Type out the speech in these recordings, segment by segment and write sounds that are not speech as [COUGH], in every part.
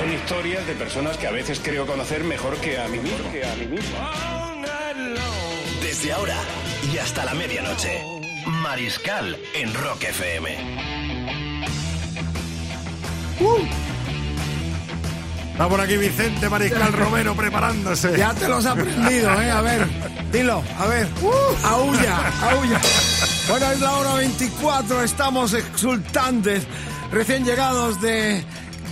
Son historias de personas que a veces creo conocer mejor que a mí mismo. Que a mí mismo. Desde ahora y hasta la medianoche. Mariscal en Rock FM. Está por aquí Vicente Mariscal Romero preparándose. Ya te los has aprendido, ¿eh? A ver, dilo, a ver. Aulla, aulla. Bueno, es la hora 24, estamos exultantes, recién llegados de,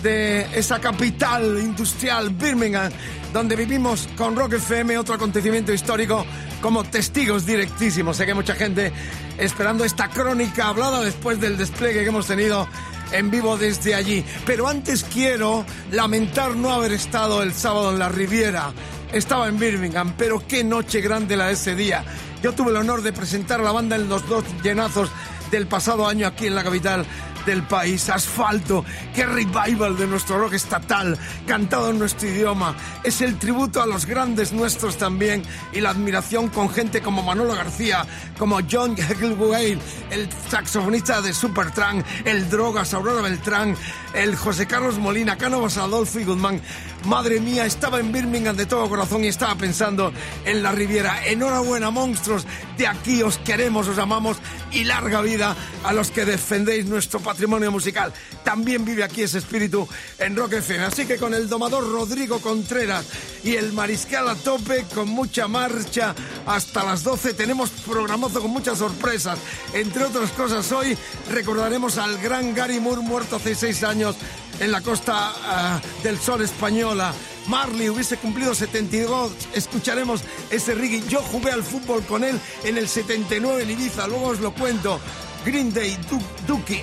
de esa capital industrial, Birmingham, donde vivimos con Rock FM otro acontecimiento histórico como testigos directísimos. Sé que hay mucha gente esperando esta crónica hablada después del despliegue que hemos tenido en vivo desde allí. Pero antes quiero lamentar no haber estado el sábado en la Riviera. Estaba en Birmingham, pero qué noche grande la de ese día. Yo tuve el honor de presentar a la banda en los dos llenazos del pasado año aquí en la capital del país. Asfalto, qué revival de nuestro rock estatal, cantado en nuestro idioma. Es el tributo a los grandes nuestros también y la admiración con gente como Manolo García, como John Heckelway, el saxofonista de Supertramp, el Drogas, Aurora Beltrán, el José Carlos Molina, Cánovas Adolfo y Guzmán. Madre mía, estaba en Birmingham de todo corazón y estaba pensando en la Riviera. Enhorabuena, monstruos. De aquí os queremos, os amamos y larga vida a los que defendéis nuestro patrimonio musical. También vive aquí ese espíritu en Rock FM. Así que con el domador Rodrigo Contreras y el mariscal a tope, con mucha marcha hasta las 12, tenemos programazo con muchas sorpresas. Entre otras cosas, hoy recordaremos al gran Gary Moore, muerto hace seis años en la costa ah, del sol española. Marley hubiese cumplido 72, escucharemos ese reggae. Yo jugué al fútbol con él en el 79 en Ibiza, luego os lo cuento. Green Day, Du-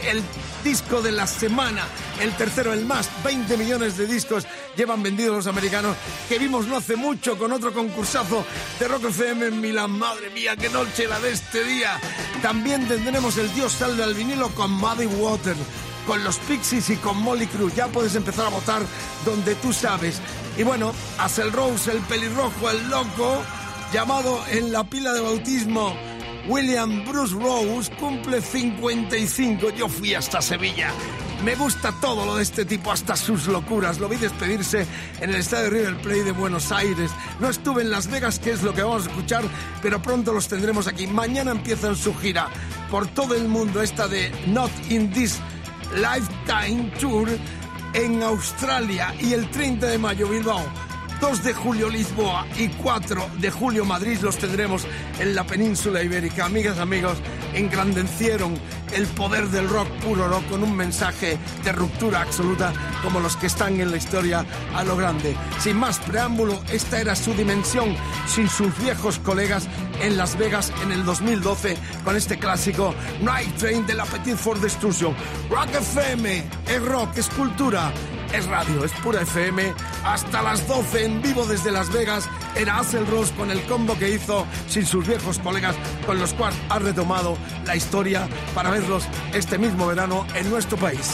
el disco de la semana, el tercero, el más, 20 millones de discos llevan vendidos los americanos, que vimos no hace mucho con otro concursazo de Rock FM en Milán. Madre mía, qué noche la de este día. También tendremos el Dios salve al vinilo con Muddy Water con los Pixies y con Molly Cruz. Ya puedes empezar a votar donde tú sabes. Y bueno, Axel Rose, el pelirrojo, el loco, llamado en la pila de bautismo William Bruce Rose, cumple 55. Yo fui hasta Sevilla. Me gusta todo lo de este tipo, hasta sus locuras. Lo vi despedirse en el estadio River Plate de Buenos Aires. No estuve en Las Vegas, que es lo que vamos a escuchar, pero pronto los tendremos aquí. Mañana empiezan su gira por todo el mundo, esta de Not in This Lifetime Tour en Australia y el 30 de mayo Bilbao. 2 de julio Lisboa y 4 de julio Madrid los tendremos en la península ibérica. Amigas, amigos, engrandecieron el poder del rock puro rock con un mensaje de ruptura absoluta como los que están en la historia a lo grande. Sin más preámbulo, esta era su dimensión sin sus viejos colegas en Las Vegas en el 2012 con este clásico Night Train de la Petite for Destruction. Rock FM es rock, es cultura. Es radio, es pura FM. Hasta las 12 en vivo desde Las Vegas era Axel Rose con el combo que hizo sin sus viejos colegas con los cuales ha retomado la historia para verlos este mismo verano en nuestro país.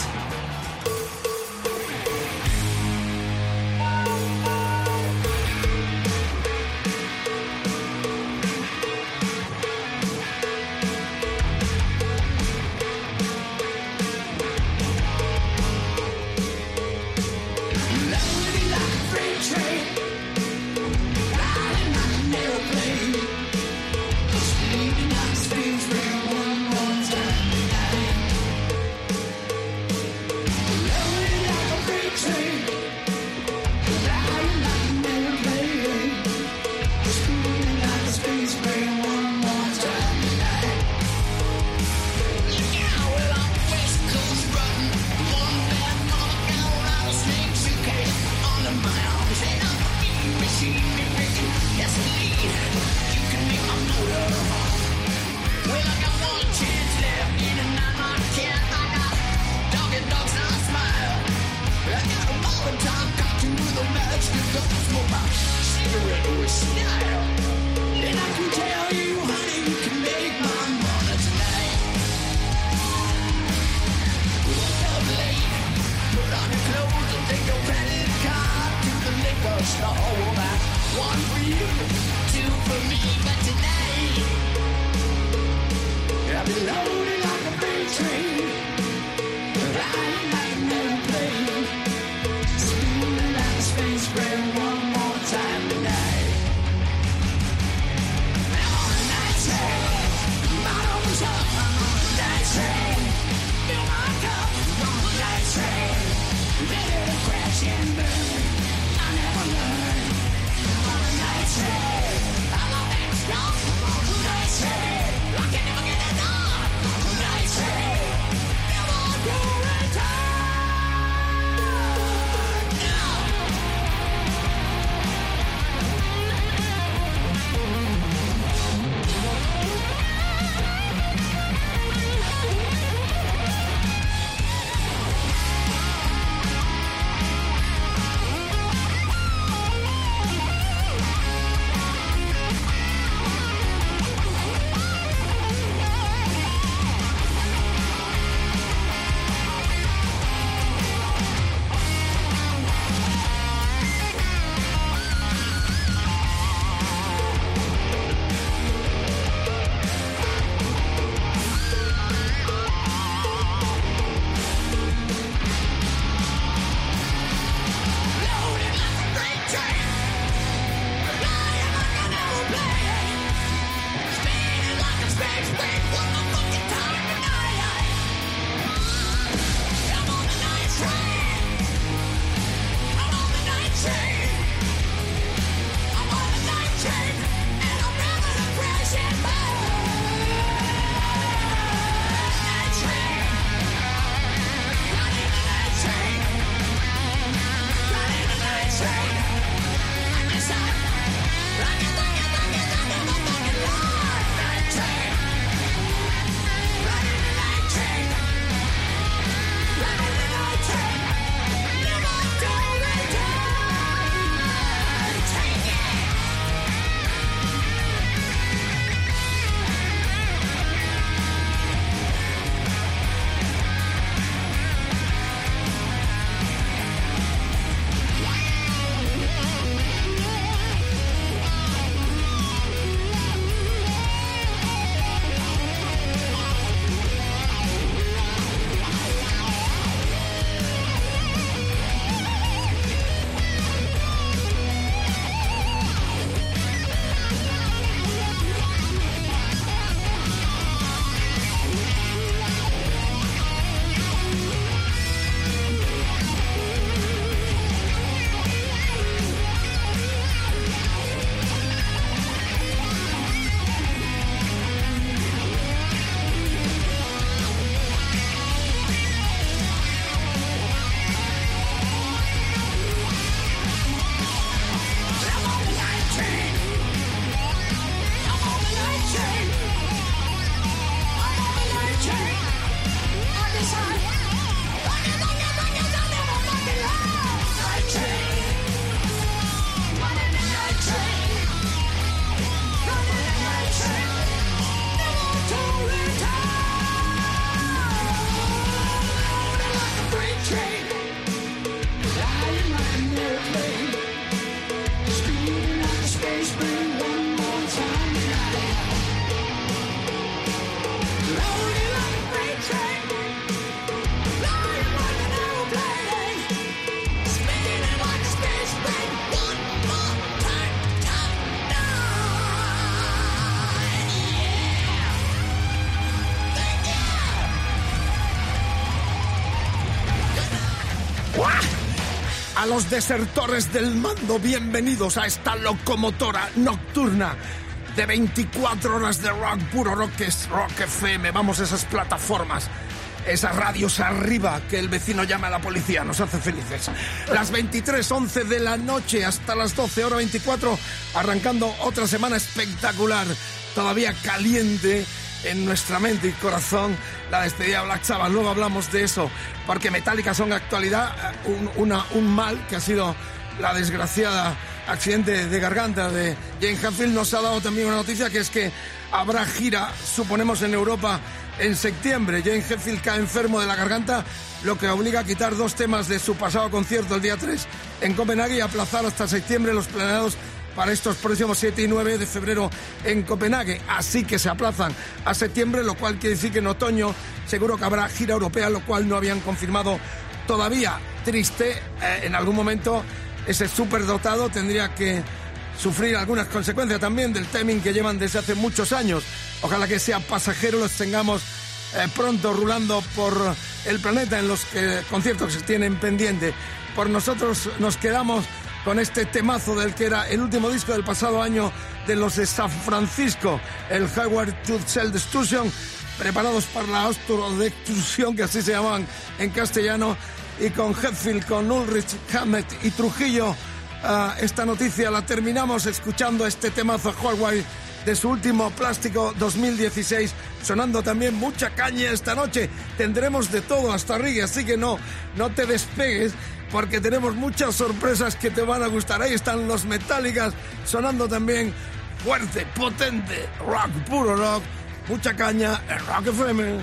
Desertores del mando, bienvenidos a esta locomotora nocturna de 24 horas de rock, puro rock es rock FM. Vamos a esas plataformas, esas radios arriba que el vecino llama a la policía, nos hace felices. Las 23.11 de la noche hasta las 12 horas 24, arrancando otra semana espectacular, todavía caliente en nuestra mente y corazón la despedida de Black Sabbath. Luego hablamos de eso, porque Metallica son actualidad un, mal que ha sido la desgraciada accidente de garganta de Jane Hanfield. Nos ha dado también una noticia que es que habrá gira, suponemos en Europa, en septiembre. Jane Hetfield cae enfermo de la garganta, lo que obliga a quitar dos temas de su pasado concierto el día 3 en Copenhague y aplazar hasta septiembre los planeados para estos próximos 7 y 9 de febrero en Copenhague. Así que se aplazan a septiembre, lo cual quiere decir que en otoño seguro que habrá gira europea, lo cual no habían confirmado todavía. Triste, eh, en algún momento ese superdotado tendría que sufrir algunas consecuencias también del timing que llevan desde hace muchos años. Ojalá que sea pasajero, los tengamos eh, pronto rulando por el planeta en los que, conciertos que se tienen pendiente. Por nosotros nos quedamos con este temazo del que era el último disco del pasado año de los de San Francisco, el Howard to Cell Destruction, preparados para la destrucción que así se llamaban en castellano, y con Hetfield, con Ulrich, Hammett y Trujillo. ah, esta noticia la terminamos escuchando este temazo Howard de su último plástico 2016, sonando también mucha caña esta noche. Tendremos de todo hasta Rigue, así que no, no te despegues porque tenemos muchas sorpresas que te van a gustar. Ahí están los Metallicas sonando también fuerte, potente, rock, puro rock, mucha caña en Rock FM.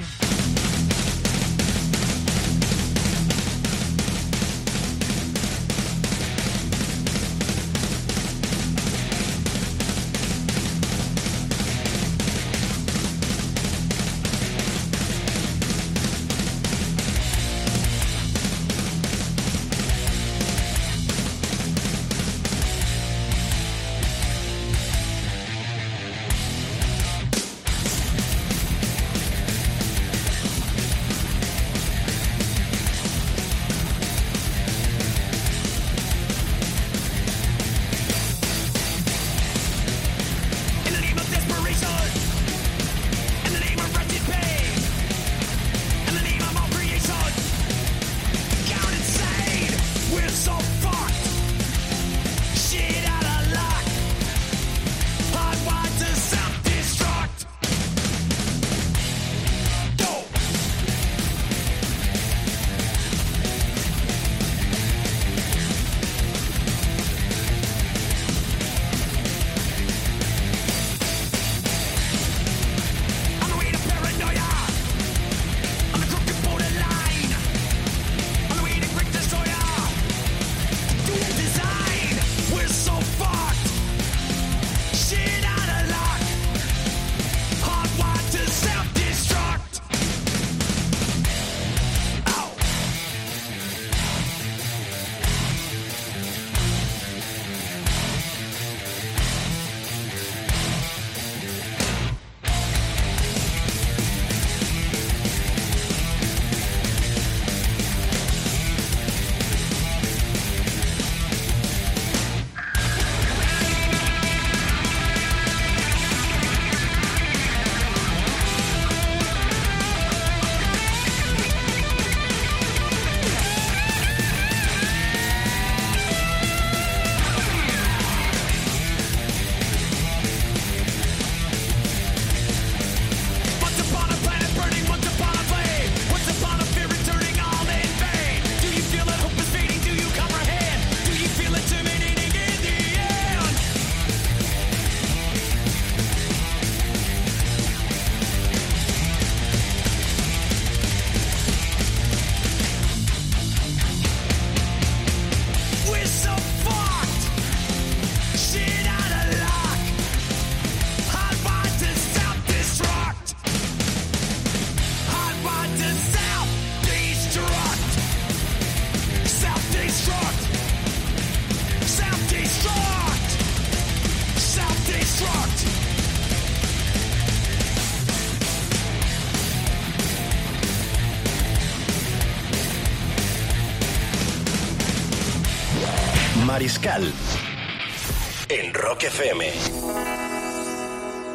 Rock FM.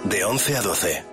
De 11 a 12.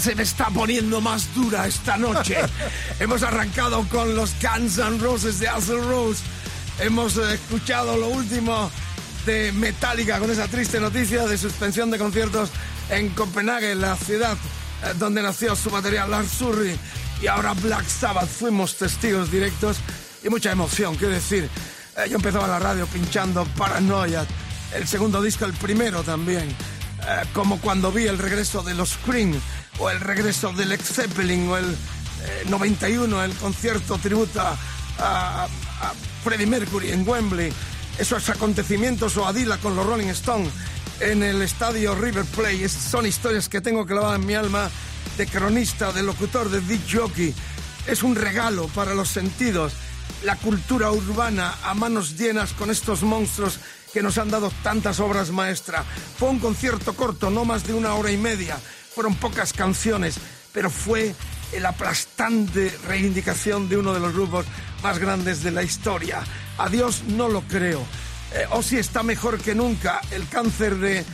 Se me está poniendo más dura esta noche. [LAUGHS] Hemos arrancado con los Guns N' Roses de Axl Rose. Hemos eh, escuchado lo último de Metallica con esa triste noticia de suspensión de conciertos en Copenhague, la ciudad eh, donde nació su material Lars Ulrich. Y ahora Black Sabbath. Fuimos testigos directos y mucha emoción. Quiero decir, eh, yo empezaba la radio pinchando Paranoia, el segundo disco, el primero también. Como cuando vi el regreso de los Cream o el regreso del Led Zeppelin o el eh, 91, el concierto tributo a, Freddie Mercury en Wembley, esos acontecimientos o Adila con los Rolling Stones en el estadio River Plate, son historias que tengo clavadas en mi alma de cronista, de locutor, de disc jockey. Es un regalo para los sentidos, la cultura urbana a manos llenas con estos monstruos que nos han dado tantas obras maestras. Fue un concierto corto, no más de una hora y media. Fueron pocas canciones, pero fue la aplastante reivindicación de uno de los grupos más grandes de la historia. Adiós, no lo creo. Eh, Ozzy está mejor que nunca. El cáncer de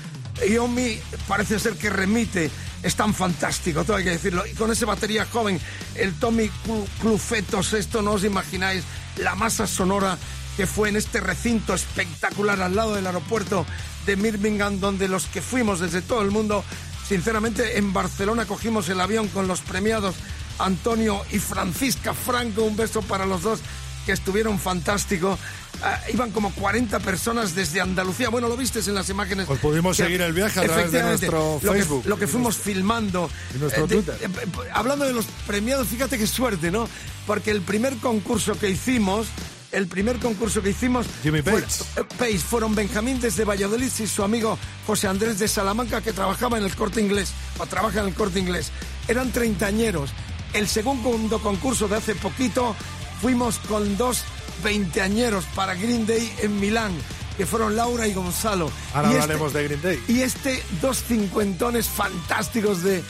Yomi parece ser que remite. Es tan fantástico, todo hay que decirlo. Y con ese batería joven, el Tommy Clu- Clufetos, esto no os imagináis la masa sonora que fue en este recinto espectacular al lado del aeropuerto de Birmingham, donde los que fuimos desde todo el mundo, sinceramente en Barcelona cogimos el avión con los premiados Antonio y Francisca Franco, un beso para los dos que estuvieron fantásticos. Ah, iban como 40 personas desde Andalucía. Bueno, lo vistes en las imágenes. Pues pudimos Que- seguir el viaje a través de nuestro lo que- Facebook. Lo que, fuimos filmando. Eh, de- Twitter. eh, hablando de los premiados, fíjate qué suerte, ¿no? Porque el primer concurso que hicimos, el primer concurso que hicimos, Jimmy fue- Page. eh, Page, fueron Benjamín desde Valladolid y su amigo José Andrés de Salamanca que trabajaba en el corte inglés, o trabaja en el corte inglés. Eran treintañeros. El segundo concurso de hace poquito fuimos con dos veinteañeros para Green Day en Milán, que fueron Laura y Gonzalo. Ahora Y hablaremos de Green Day. y este dos cincuentones fantásticos de,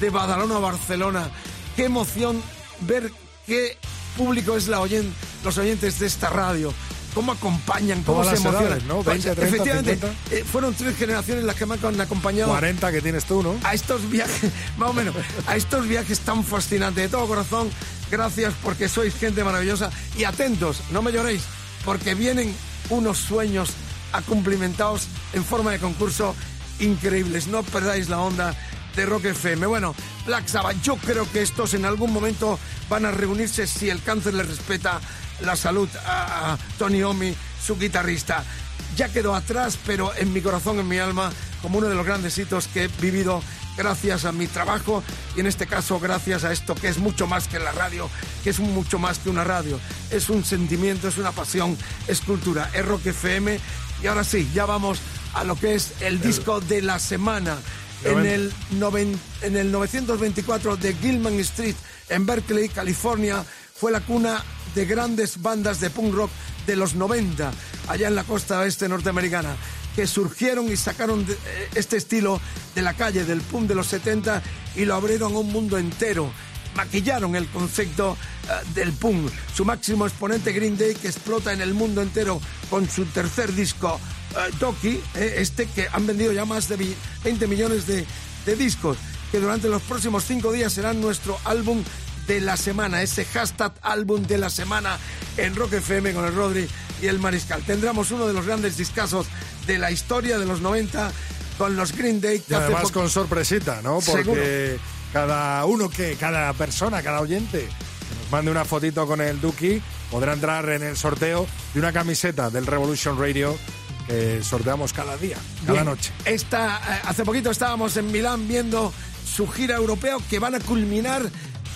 de Badalona a Barcelona. Qué emoción ver qué público es la oyen, los oyentes de esta radio. Cómo acompañan, cómo Todas se las emocionan. edades, ¿no? 20, 30, Efectivamente, 50. eh, fueron tres generaciones las que me han acompañado 40 que tienes tú, ¿no? a estos viajes, [LAUGHS] más o menos, a estos viajes tan fascinantes. De todo corazón, gracias porque sois gente maravillosa. Y atentos, no me lloréis, porque vienen unos sueños a cumplimentados en forma de concurso increíbles. No perdáis la onda de Rock FM. Bueno, Black Sabbath, yo creo que estos en algún momento van a reunirse si el cáncer les respeta la salud a, Tony Omi, su guitarrista. Ya quedó atrás, pero en mi corazón, en mi alma, como uno de los grandes hitos que he vivido gracias a mi trabajo y en este caso gracias a esto que es mucho más que la radio, que es mucho más que una radio. Es un sentimiento, es una pasión, es cultura, es Rock FM. Y ahora sí, ya vamos a lo que es el disco de la semana. En el, noven- en el 924 de Gilman Street, en Berkeley, California, fue la cuna de grandes bandas de punk rock de los 90, allá en la costa oeste norteamericana, que surgieron y sacaron de- eh, este estilo de la calle, del punk de los 70, y lo abrieron a un mundo entero. Maquillaron el concepto eh, del punk. Su máximo exponente Green Day, que explota en el mundo entero con su tercer disco, eh, Doki, eh, este que han vendido ya más de vi- 20 millones de, de discos, que durante los próximos cinco días serán nuestro álbum de la semana, ese hashtag álbum de la semana en Rock FM con el Rodri y el Mariscal. Tendremos uno de los grandes discasos de la historia de los 90 con los Green Day. Y además con sorpresita, ¿no? Porque Seguro. cada uno que, cada persona, cada oyente que nos mande una fotito con el Duki podrá entrar en el sorteo de una camiseta del Revolution Radio que sorteamos cada día, cada Bien, noche. Esta, eh, hace poquito estábamos en Milán viendo su gira europea que van a culminar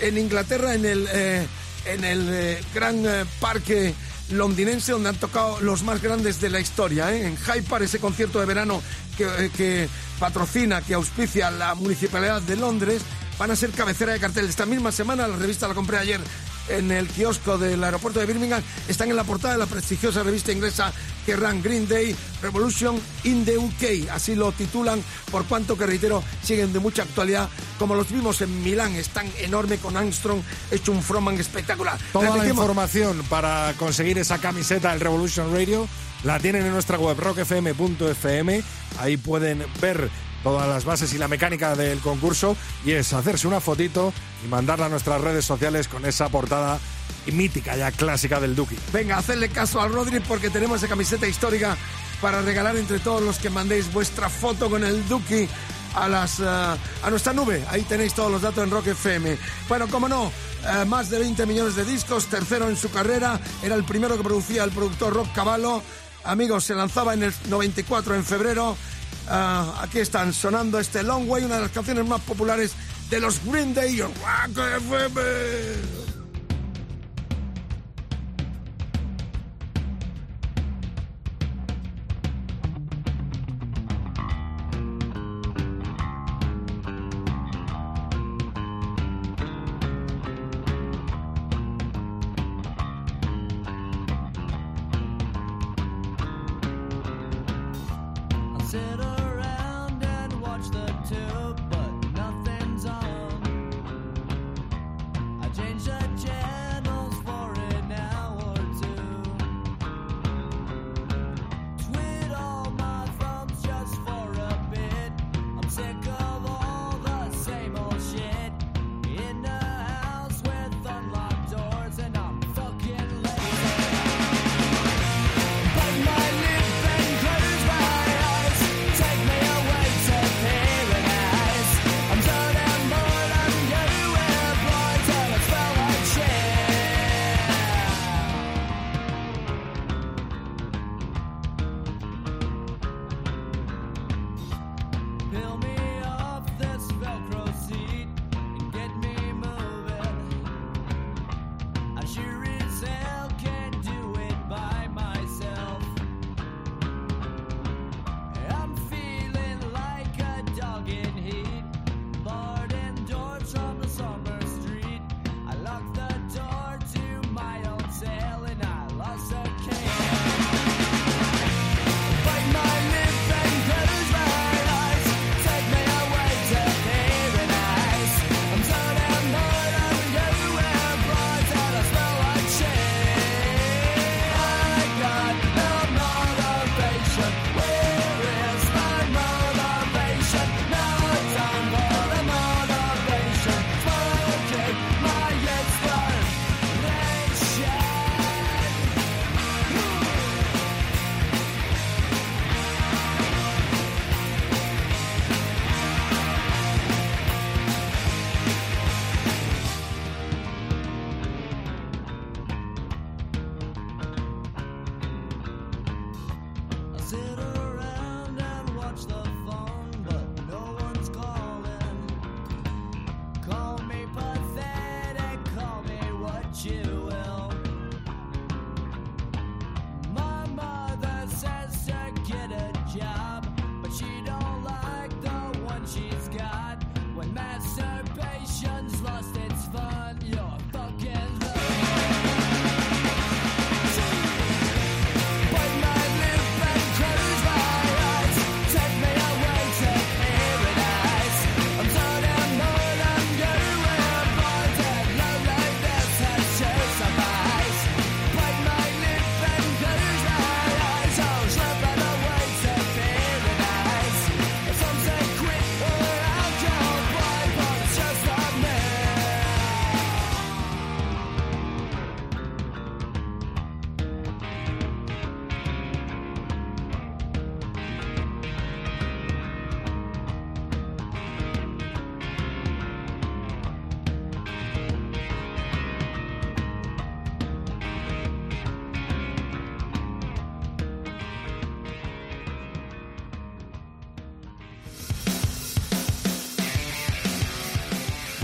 en Inglaterra en el, eh, en el eh, gran eh, parque londinense donde han tocado los más grandes de la historia. En Hyde Park, ese concierto de verano que, que patrocina, que auspicia la Municipalidad de Londres, van a ser cabecera de cartel. Esta misma semana, la revista la compré ayer en el kiosco del aeropuerto de Birmingham, están en la portada de la prestigiosa revista inglesa ran Green Day Revolution in the UK, así lo titulan, por cuanto que reitero, siguen de mucha actualidad, como los vimos en Milán, están enorme con Armstrong, hecho un frontman espectacular. Toda la Repetimos, información para conseguir esa camiseta del Revolution Radio la tienen en nuestra web rockfm.fm. Ahí pueden ver todas las bases y la mecánica del concurso y es hacerse una fotito y mandarla a nuestras redes sociales con esa portada mítica ya clásica del Duki. Venga, hacerle caso al Rodri porque tenemos esa camiseta histórica para regalar entre todos los que mandéis vuestra foto con el Duki a, las, eh, a nuestra nube. Ahí tenéis todos los datos en Rock FM. Bueno, como no, eh, más de 20 millones de discos, tercero en su carrera, era el primero que producía el productor Rock Cavallo. Amigos, se lanzaba en el 94 en febrero. Eh, aquí están sonando este Long Way, una de las canciones más populares de los Green Day. Rock FM.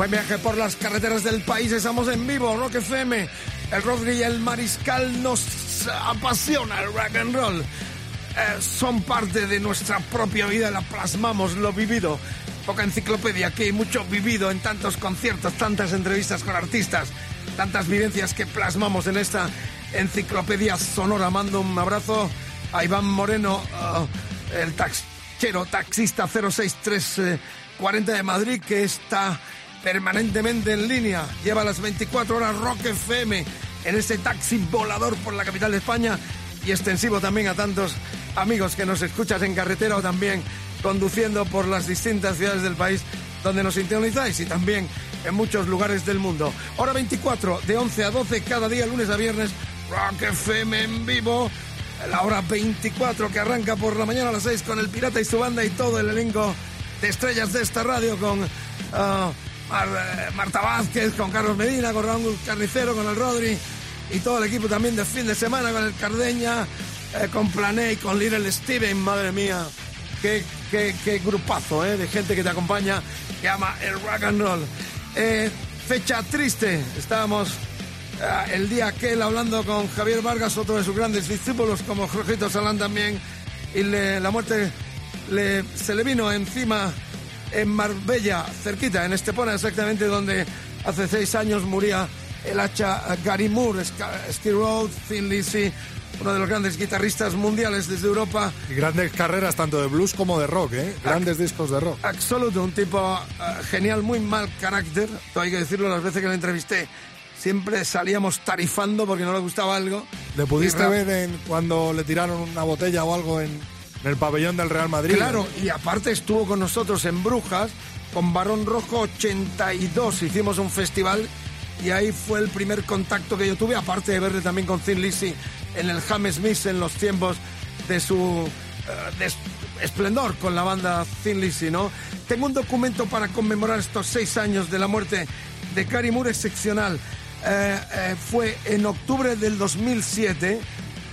Buen viaje por las carreteras del país, estamos en vivo, Rock FM. El Rodri y el Mariscal nos apasiona el rock and roll. Eh, son parte de nuestra propia vida, la plasmamos, lo vivido. Poca enciclopedia, que hay mucho vivido en tantos conciertos, tantas entrevistas con artistas, tantas vivencias que plasmamos en esta enciclopedia sonora. Mando un abrazo a Iván Moreno, eh, el taxero, taxista 06340 de Madrid, que está permanentemente en línea. Lleva las 24 horas Rock FM en ese taxi volador por la capital de España y extensivo también a tantos amigos que nos escuchas en carretera o también conduciendo por las distintas ciudades del país donde nos sintonizáis y también en muchos lugares del mundo. Hora 24, de 11 a 12, cada día, lunes a viernes, Rock FM en vivo. La hora 24 que arranca por la mañana a las 6 con el Pirata y su banda y todo el elenco de estrellas de esta radio con ah, Eh, Marta Vázquez, con Carlos Medina, con Raúl Carnicero, con el Rodri y todo el equipo también de fin de semana con el Cardeña, eh, con Plané y con Little Steven, madre mía. Qué, qué- qué grupazo eh, de gente que te acompaña, que ama el rock and roll. Eh, fecha triste, estábamos el día aquel hablando con Javier Vargas, otro de sus grandes discípulos, como Jorgito Salán también, y la muerte le- se le vino encima en Marbella, cerquita, en Estepona, exactamente donde hace seis años moría el hacha Gary Moore, Skid Row, Thin Lizzy, uno de los grandes guitarristas mundiales desde Europa. Y grandes carreras tanto de blues como de rock, ¿eh? Grandes discos de rock. Absoluto, un tipo eh, genial, muy mal carácter. Todo hay que decirlo, las veces que le entrevisté siempre salíamos tarifando porque no le gustaba algo. ¿Le pudiste ver en cuando le tiraron una botella o algo en, en el pabellón del Real Madrid? Claro, y aparte estuvo con nosotros en Brujas, con Barón Rojo 82. Hicimos un festival y ahí fue el primer contacto que yo tuve, aparte de verle también con Thin Lizzy en el Hammersmith en los tiempos de su eh, esplendor con la banda Thin Lizzy, ¿no? Tengo un documento para conmemorar estos seis años de la muerte de Cary Moore excepcional. Eh, eh, fue en octubre del 2007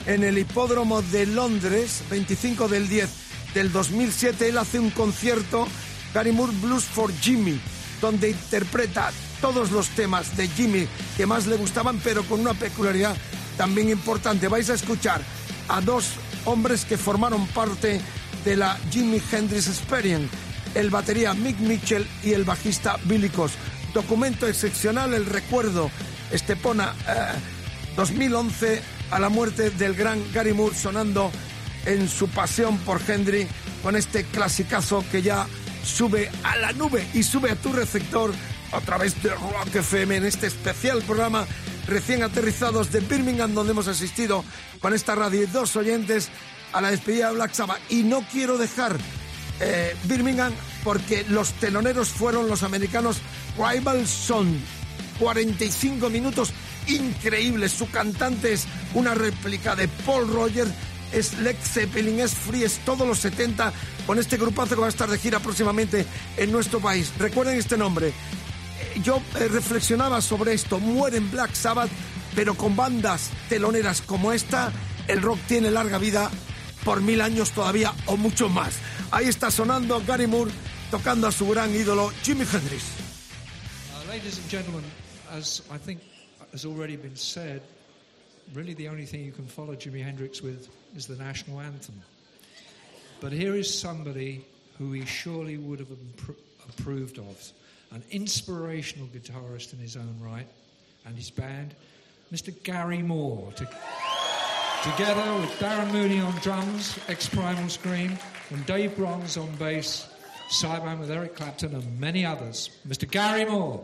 en el hipódromo de Londres, 25 del 10 del 2007, él hace un concierto, Gary Moore Blues for Jimmy, donde interpreta todos los temas de Jimmy que más le gustaban, pero con una peculiaridad también importante. Vais a escuchar a dos hombres que formaron parte de la Jimi Hendrix Experience, el batería Mick Mitchell y el bajista Billy Cos. Documento excepcional, el recuerdo Estepona eh, 2011 a la muerte del gran Gary Moore sonando en su pasión por Hendry con este clasicazo que ya sube a la nube y sube a tu receptor a través de Rock FM en este especial programa recién aterrizados de Birmingham donde hemos asistido con esta radio y dos oyentes a la despedida de Black Sabbath. Y no quiero dejar eh, Birmingham porque los teloneros fueron los americanos Rival Son. 45 minutos increíbles. Su cantante es una réplica de Paul Rogers, es Led Zeppelin, es Free, es todos los 70 con este grupazo que va a estar de gira próximamente en nuestro país. Recuerden este nombre. Eh, Yo eh, reflexionaba sobre esto. Mueren Black Sabbath, pero con bandas teloneras como esta, el rock tiene larga vida por mil años todavía o mucho más. Ahí está sonando Gary Moore tocando a su gran ídolo Jimi Hendrix. Uh, has already been said, really the only thing you can follow Jimi Hendrix with is the national anthem. But here is somebody who he surely would have appro- approved of, an inspirational guitarist in his own right, and his band, Mr. Gary Moore. To- together with Darren Mooney on drums, ex Primal Scream, and Dave Bronze on bass, sideman with Eric Clapton and many others, Mr. Gary Moore.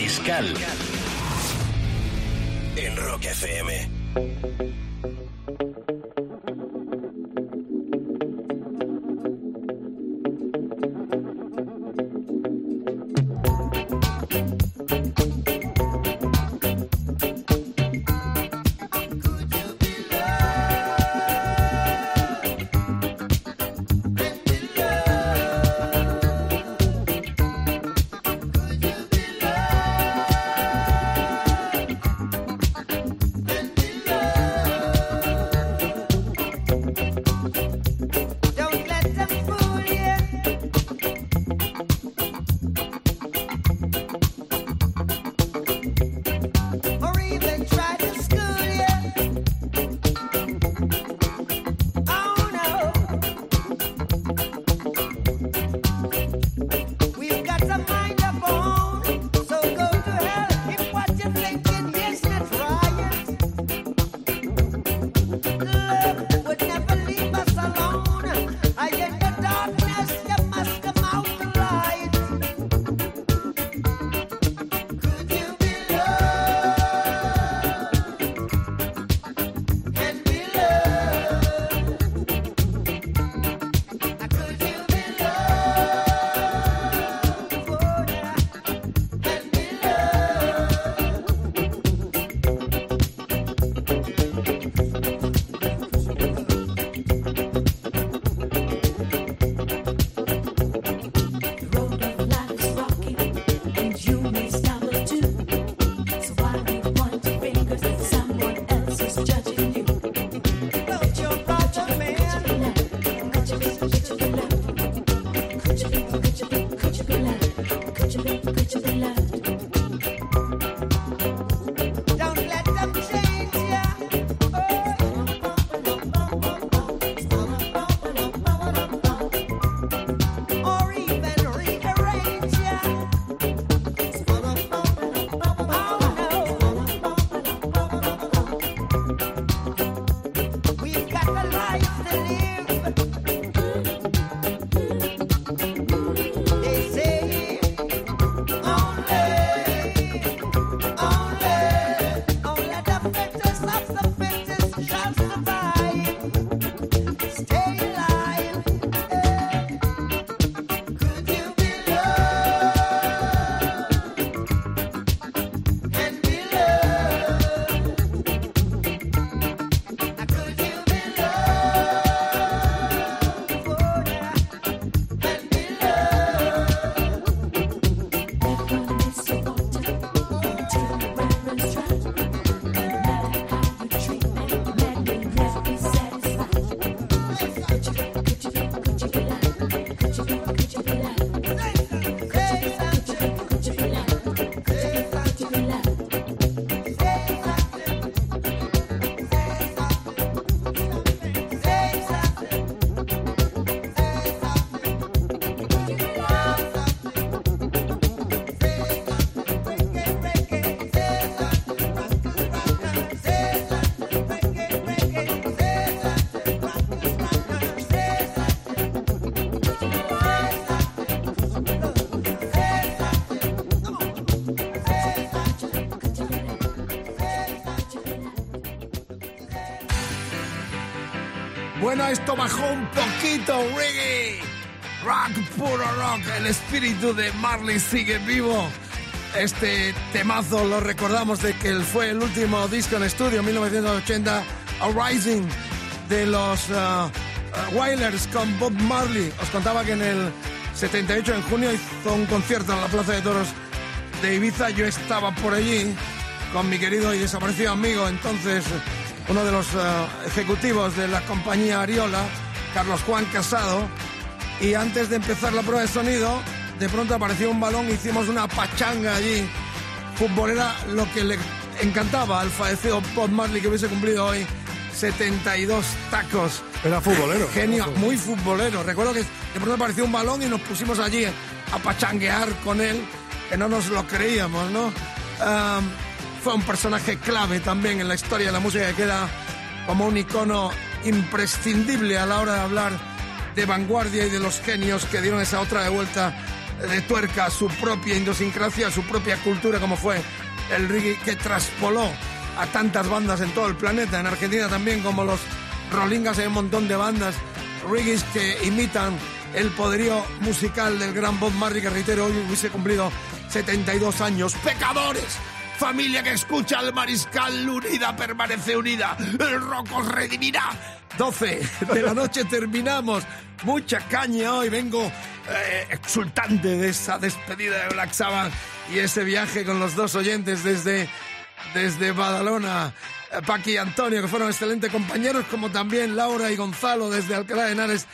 Mariscal. Esto bajó un poquito, reggae. Rock, puro rock. El espíritu de Marley sigue vivo. Este temazo lo recordamos de que fue el último disco en estudio, 1980, A Rising, de los uh, uh, Wailers con Bob Marley. Os contaba que en el 78, en junio, hizo un concierto en la Plaza de Toros de Ibiza. Yo estaba por allí con mi querido y desaparecido amigo, entonces uno de los uh, ejecutivos de la compañía Ariola, Carlos Juan Casado. Y antes de empezar la prueba de sonido, de pronto apareció un balón, hicimos una pachanga allí, futbolera, lo que le encantaba al fallecido Bob Marley que hubiese cumplido hoy 72 tacos. Era futbolero. Genio, Era muy futbolero. Recuerdo que de pronto apareció un balón y nos pusimos allí a pachanguear con él, que no nos lo creíamos, ¿no? Um, fue un personaje clave también en la historia de la música que queda como un icono imprescindible a la hora de hablar de vanguardia y de los genios que dieron esa otra de vuelta de tuerca a su propia idiosincrasia, a su propia cultura, como fue el reggae que traspoló a tantas bandas en todo el planeta. En Argentina también, como los Rolingas, hay un montón de bandas reggae que imitan el poderío musical del gran Bob Marley, que reitero, hoy hubiese cumplido 72 años. ¡Pecadores! Familia que escucha al mariscal, unida permanece unida. El rock os redimirá. 12 de la noche terminamos. Mucha caña hoy. Vengo eh, exultante de esa despedida de Black Sabbath y ese viaje con los dos oyentes desde, desde Badalona. Eh, Paqui y Antonio, que fueron excelentes compañeros, como también Laura y Gonzalo desde Alcalá de Henares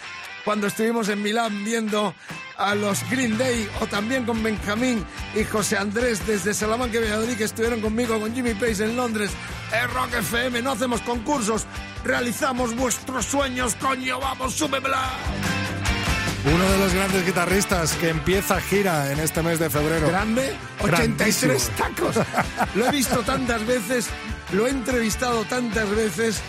cuando estuvimos en Milán viendo a los Green Day o también con Benjamín y José Andrés desde Salamanca y Valladolid que estuvieron conmigo con Jimmy Pace en Londres. Es Rock FM, no hacemos concursos, realizamos vuestros sueños, coño, vamos, súbemela. Uno de los grandes guitarristas que empieza gira en este mes de febrero. Grande, 83 tacos. Lo he visto tantas veces, lo he entrevistado tantas veces.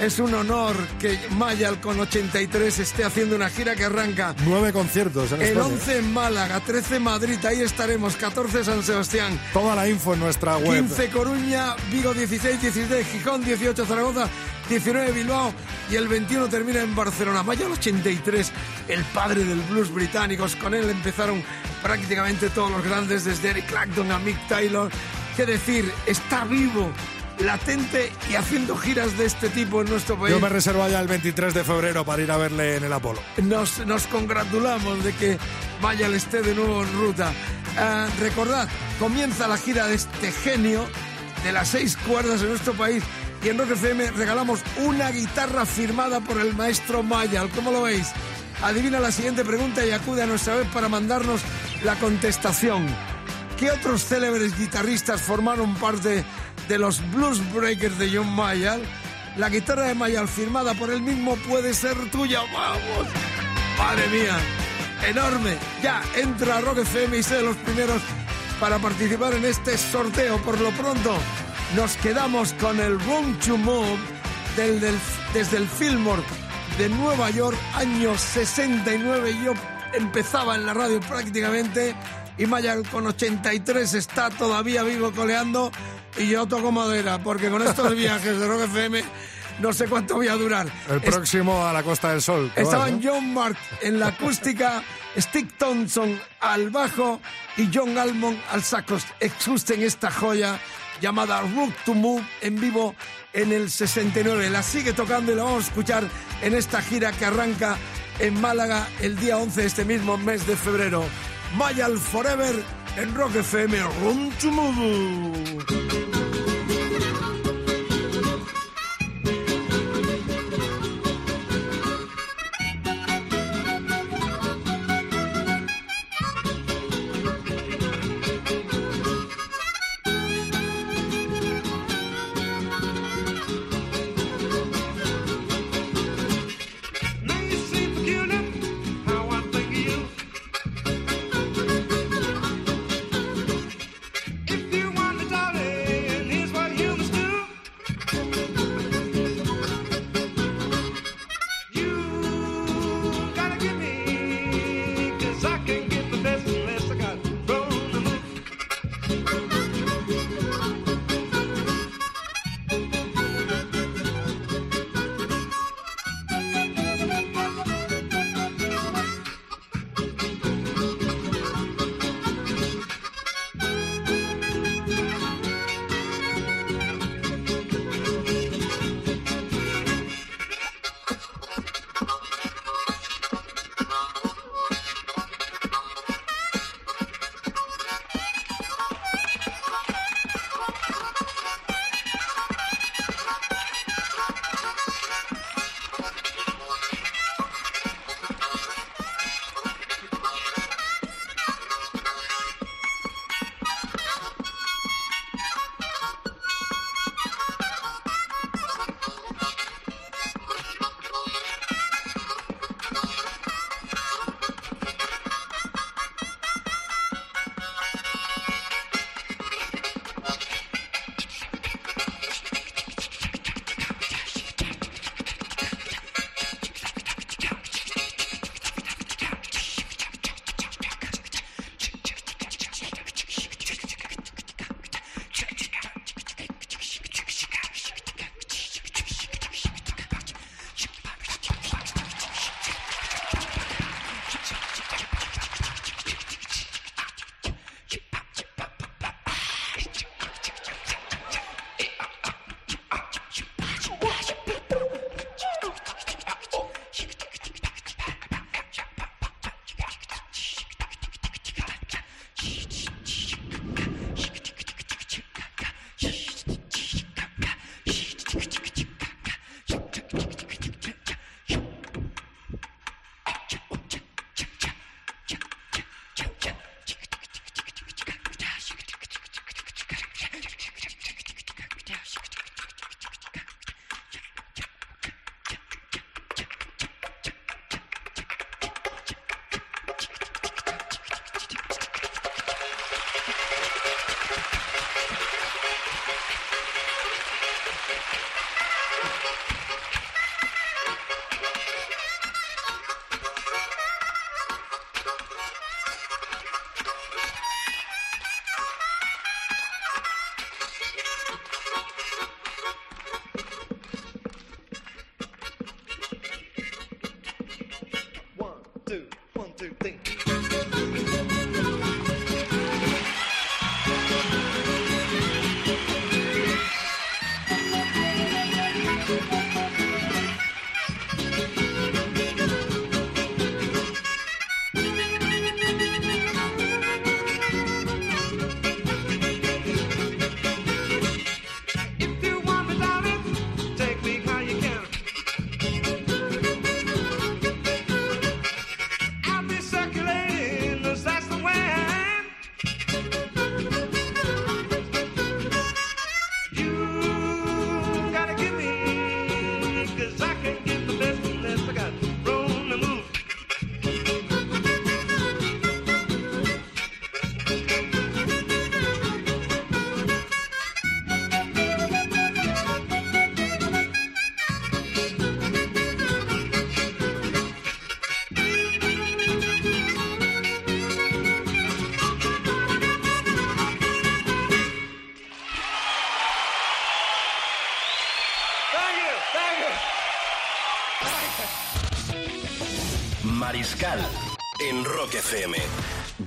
Es un honor que Mayal con 83 esté haciendo una gira que arranca Nueve conciertos en el España. 11 en Málaga, 13 en Madrid, ahí estaremos, 14 San Sebastián, Toda la info en nuestra web. 15 Coruña, Vigo 16, 16 Gijón, 18 Zaragoza, 19 Bilbao y el 21 termina en Barcelona. Mayal 83, el padre del blues británicos, con él empezaron prácticamente todos los grandes, desde Eric Clapton a Mick Taylor. ¿Qué decir? Está vivo, latente y haciendo giras de este tipo en nuestro país. Yo me reservo ya el 23 de febrero para ir a verle en el Apolo. nos, nos congratulamos de que Mayal esté de nuevo en ruta. Ah, recordad, comienza la gira de este genio de las seis cuerdas en nuestro país y en Rock FM regalamos una guitarra firmada por el maestro Mayal. ¿Cómo lo veis? Adivina la siguiente pregunta y acude a nuestra web para mandarnos la contestación. ¿Qué otros célebres guitarristas formaron parte de los Blues Breakers de John Mayall? La guitarra de Mayall firmada por él mismo puede ser tuya. ¡Vamos! ¡Madre mía! ¡Enorme! Ya, entra Rock FM y sé de los primeros para participar en este sorteo. Por lo pronto, nos quedamos con el Room to Move del, desde el Fillmore de Nueva York, año 69. Yo empezaba en la radio prácticamente y Mayall con 83 está todavía vivo coleando y yo toco madera porque con estos [LAUGHS] viajes de Rock FM no sé cuánto voy a durar. El próximo a la Costa del Sol. ¿Qué vas, Estaban no? John Mark en la acústica, [LAUGHS] Stick Thompson al bajo y John Almond al saco. Exusten esta joya llamada Rook to Move en vivo en el 69. La sigue tocando y la vamos a escuchar en esta gira que arranca en Málaga el día 11 de este mismo mes de febrero. Mayal Forever en Rock FM Room to Move.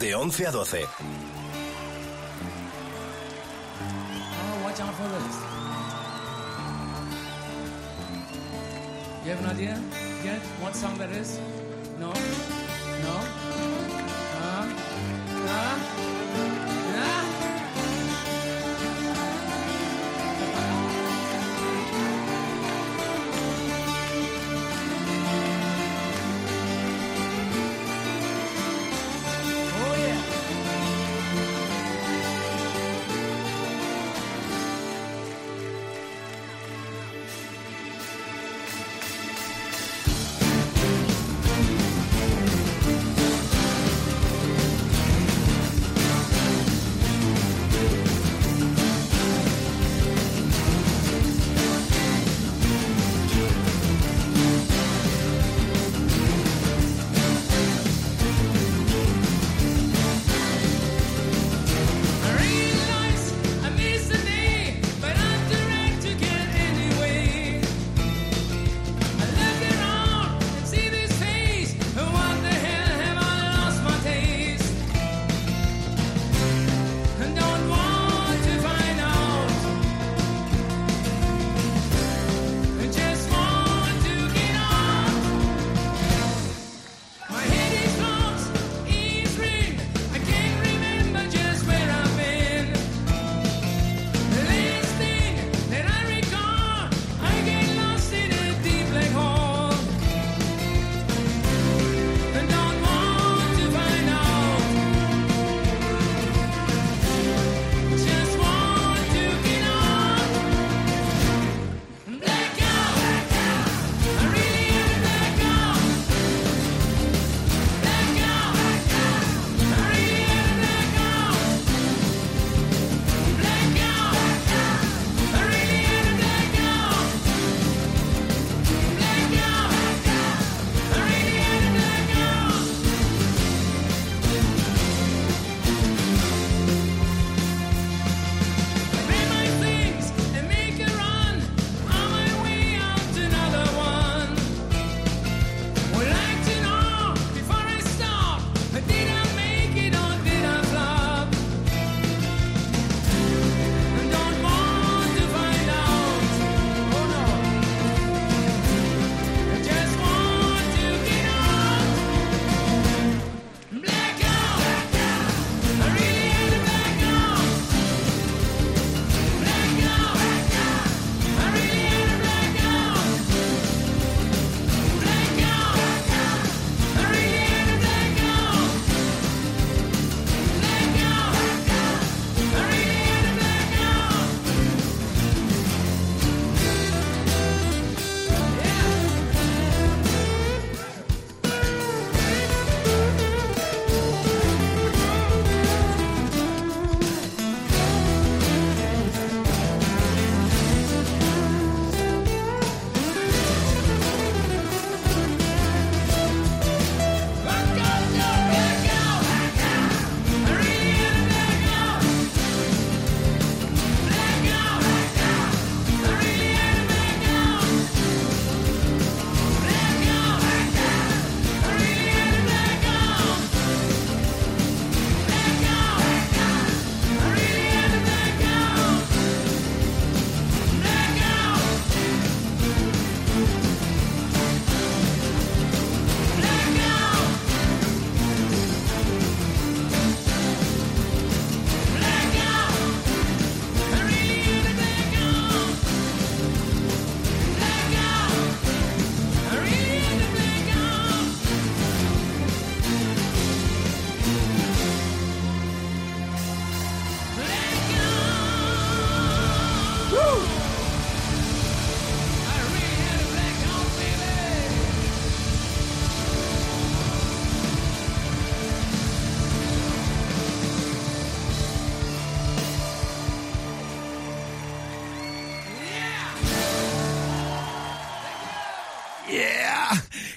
De 11 a 12.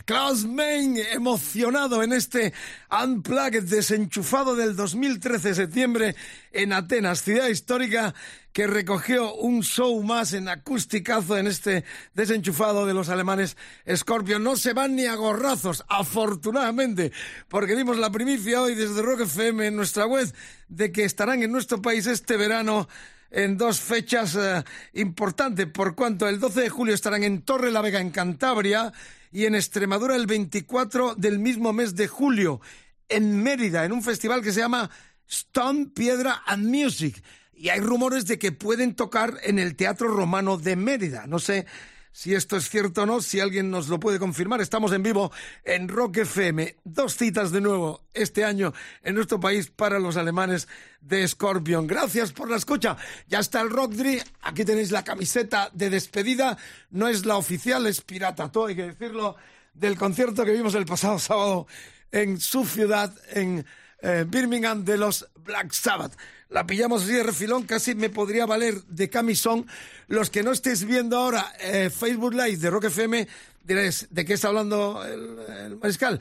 Klaus Main, emocionado en este Unplugged desenchufado del 2013 septiembre en Atenas, ciudad histórica que recogió un show más en acusticazo en este desenchufado de los alemanes Scorpion. No se van ni a gorrazos, afortunadamente, porque dimos la primicia hoy desde Rock FM en nuestra web de que estarán en nuestro país este verano en dos fechas eh, importantes, por cuanto el 12 de julio estarán en Torre la Vega, en Cantabria, y en Extremadura el 24 del mismo mes de julio, en Mérida, en un festival que se llama Stone, Piedra and Music. Y hay rumores de que pueden tocar en el Teatro Romano de Mérida. No sé si esto es cierto o no, si alguien nos lo puede confirmar. Estamos en vivo en Rock FM. Dos citas de nuevo este año en nuestro país para los alemanes de Scorpion. Gracias por la escucha. Ya está el Rock. Aquí tenéis la camiseta de despedida. No es la oficial, es pirata. Todo hay que decirlo. Del concierto que vimos el pasado sábado en su ciudad, en eh, Birmingham, de los Black Sabbath la pillamos así de refilón, casi me podría valer de camisón. Los que no estéis viendo ahora eh, Facebook Live de Rock FM, diréis, ¿de qué está hablando el, mariscal?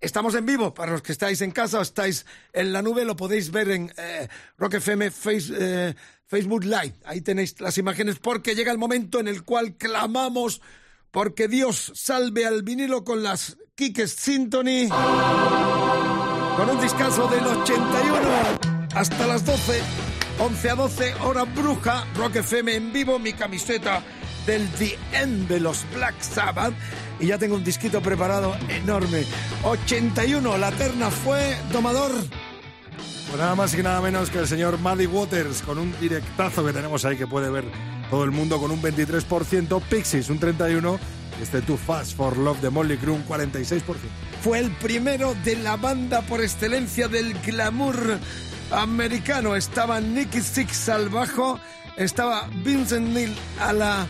Estamos en vivo, para los que estáis en casa o estáis en la nube, lo podéis ver en eh, Rock FM eh, Facebook Live. Ahí tenéis las imágenes porque llega el momento en el cual clamamos porque Dios salve al vinilo con las Kikes Symphony, con un discazo del 81 hasta las 12, 11 a 12, hora bruja, Rock FM en vivo, mi camiseta del The End de los Black Sabbath. Y ya tengo un disquito preparado enorme. 81, la terna fue Domador. Pues nada más y nada menos que el señor Muddy Waters con un directazo que tenemos ahí que puede ver todo el mundo con un 23%, Pixies un 31%, este Too Fast for Love de Molly Crew un 46%. Fue el primero de la banda por excelencia del glamour americano. Estaba Nicky Six al bajo, estaba Vincent Neil a la,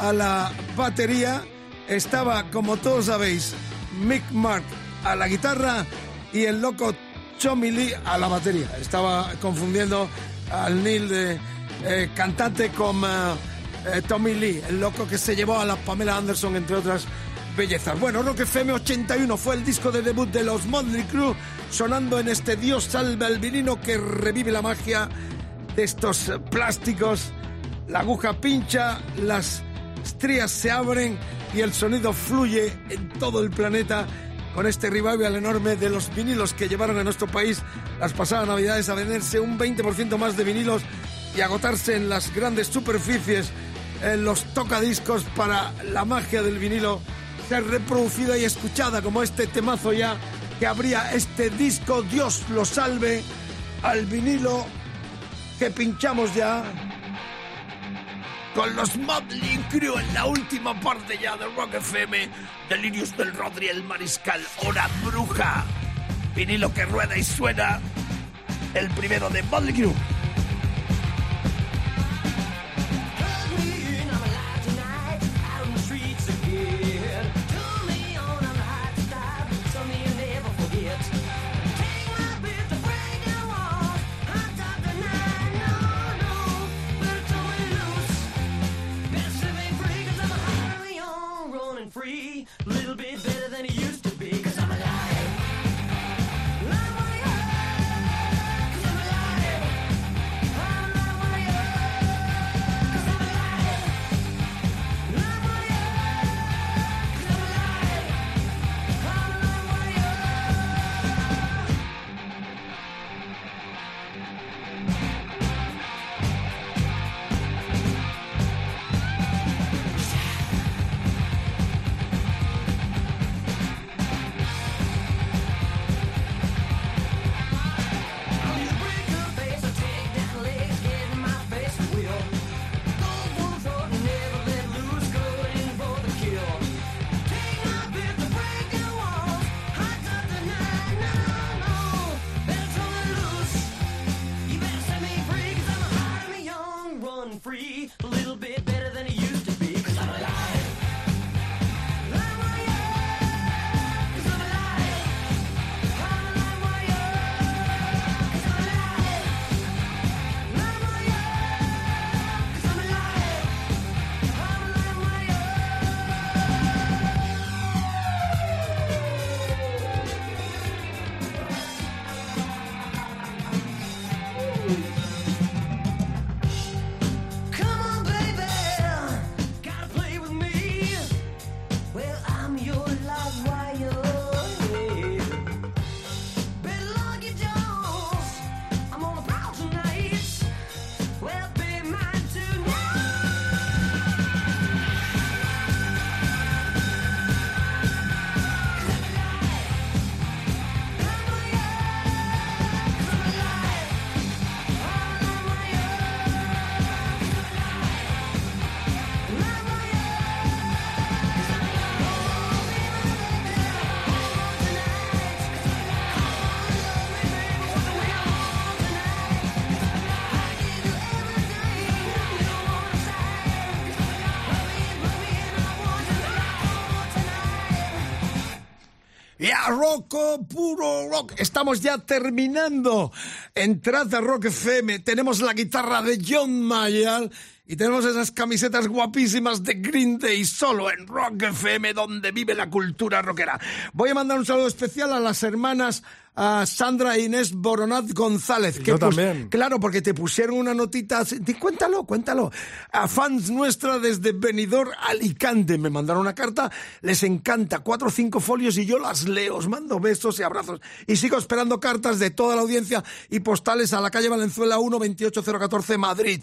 a la batería, estaba, como todos sabéis, Mick Mark a la guitarra y el loco Tommy Lee a la batería. Estaba confundiendo al Neil eh, cantante con eh, eh, Tommy Lee, el loco que se llevó a la Pamela Anderson, entre otras bellezas. Bueno, Rock FM 81 fue el disco de debut de los Motley Crue sonando en este Dios salve al vinilo que revive la magia de estos plásticos. La aguja pincha, las estrías se abren y el sonido fluye en todo el planeta con este revival enorme de los vinilos que llevaron a nuestro país las pasadas navidades a venderse un 20% más de vinilos y agotarse en las grandes superficies, en los tocadiscos para la magia del vinilo ser reproducida y escuchada como este temazo ya que habría este disco Dios lo salve al vinilo que pinchamos ya con los Motley Crue en la última parte ya de Rock FM, Delirios del Rodri, el Mariscal, Hora Bruja, vinilo que rueda y suena, el primero de Motley Crue. Little bit Ya, roco, puro rock. Estamos ya terminando. Entrad a Rock FM. Tenemos la guitarra de John Mayall. Y tenemos esas camisetas guapísimas de Green Day solo en Rock FM, donde vive la cultura rockera. Voy a mandar un saludo especial a las hermanas a Sandra e Inés Boronat González. yo también. Claro, porque te pusieron una notita. Cuéntalo, cuéntalo. A fans nuestra desde Benidorm, Alicante. Me mandaron una carta. Les encanta. Cuatro o cinco folios y yo las leo. Os mando besos y abrazos. Y sigo esperando cartas de toda la audiencia y postales a la calle Valenzuela 1 28014 Madrid.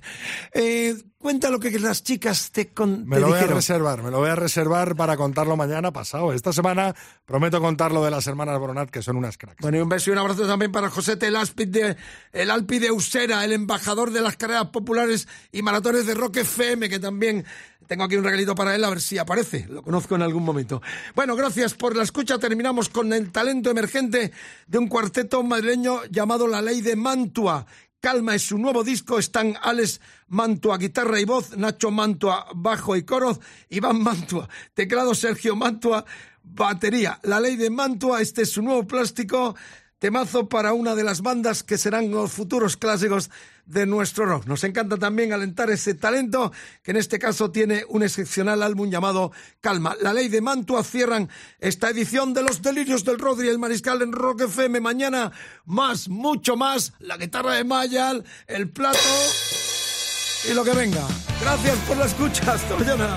Eh, cuenta lo que las chicas te, con, Me te lo voy a dijeron. reservar, me lo voy a reservar para contarlo mañana pasado. Esta semana prometo contar lo de las hermanas Boronat, que son unas cracks. Bueno, y un beso y un abrazo también para José el Alpi de, el Alpi de Usera, el embajador de las carreras populares y maratones de Rock FM, que también tengo aquí un regalito para él, a ver si aparece. Lo conozco en algún momento. Bueno, gracias por la escucha. Terminamos con el talento emergente de un cuarteto madrileño llamado La Ley de Mantua. Calma es su nuevo disco, están Alex Mantua, guitarra y voz, Nacho Mantua, bajo y coro, Iván Mantua, teclado Sergio Mantua, batería. La ley de Mantua, este es su nuevo plástico, temazo para una de las bandas que serán los futuros clásicos de nuestro rock. Nos encanta también alentar ese talento, que en este caso tiene un excepcional álbum llamado Calma. La ley de Mantua cierran esta edición de Los Delirios del Rodri, el Mariscal en Rock FM. Mañana más, mucho más, la guitarra de Mayal, el plato y lo que venga. Gracias por la escucha. Hasta mañana.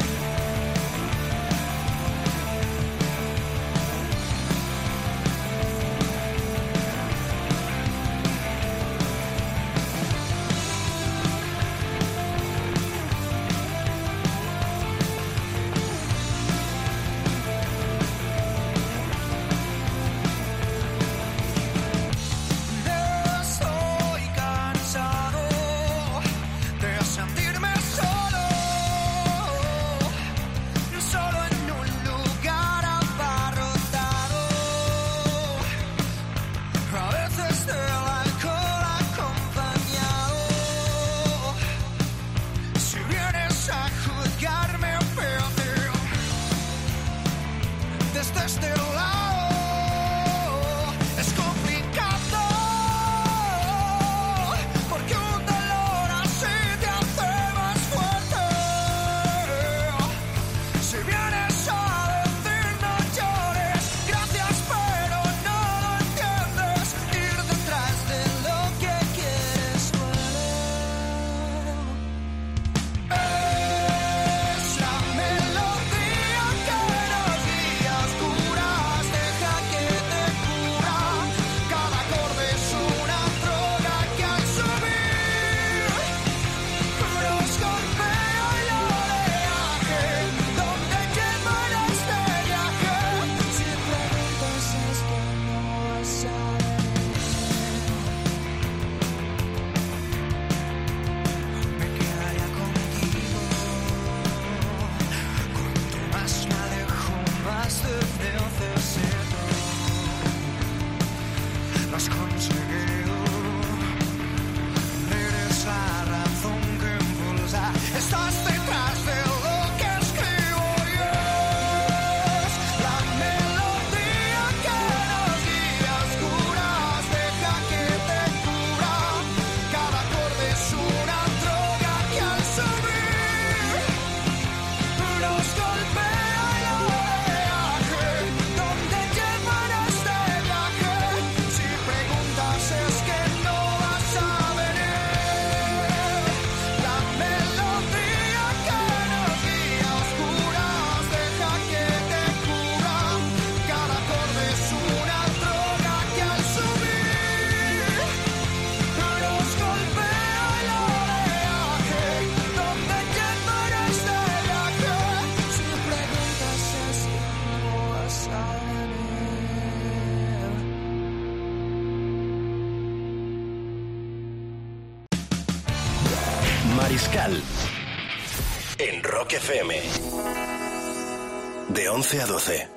12 a 12.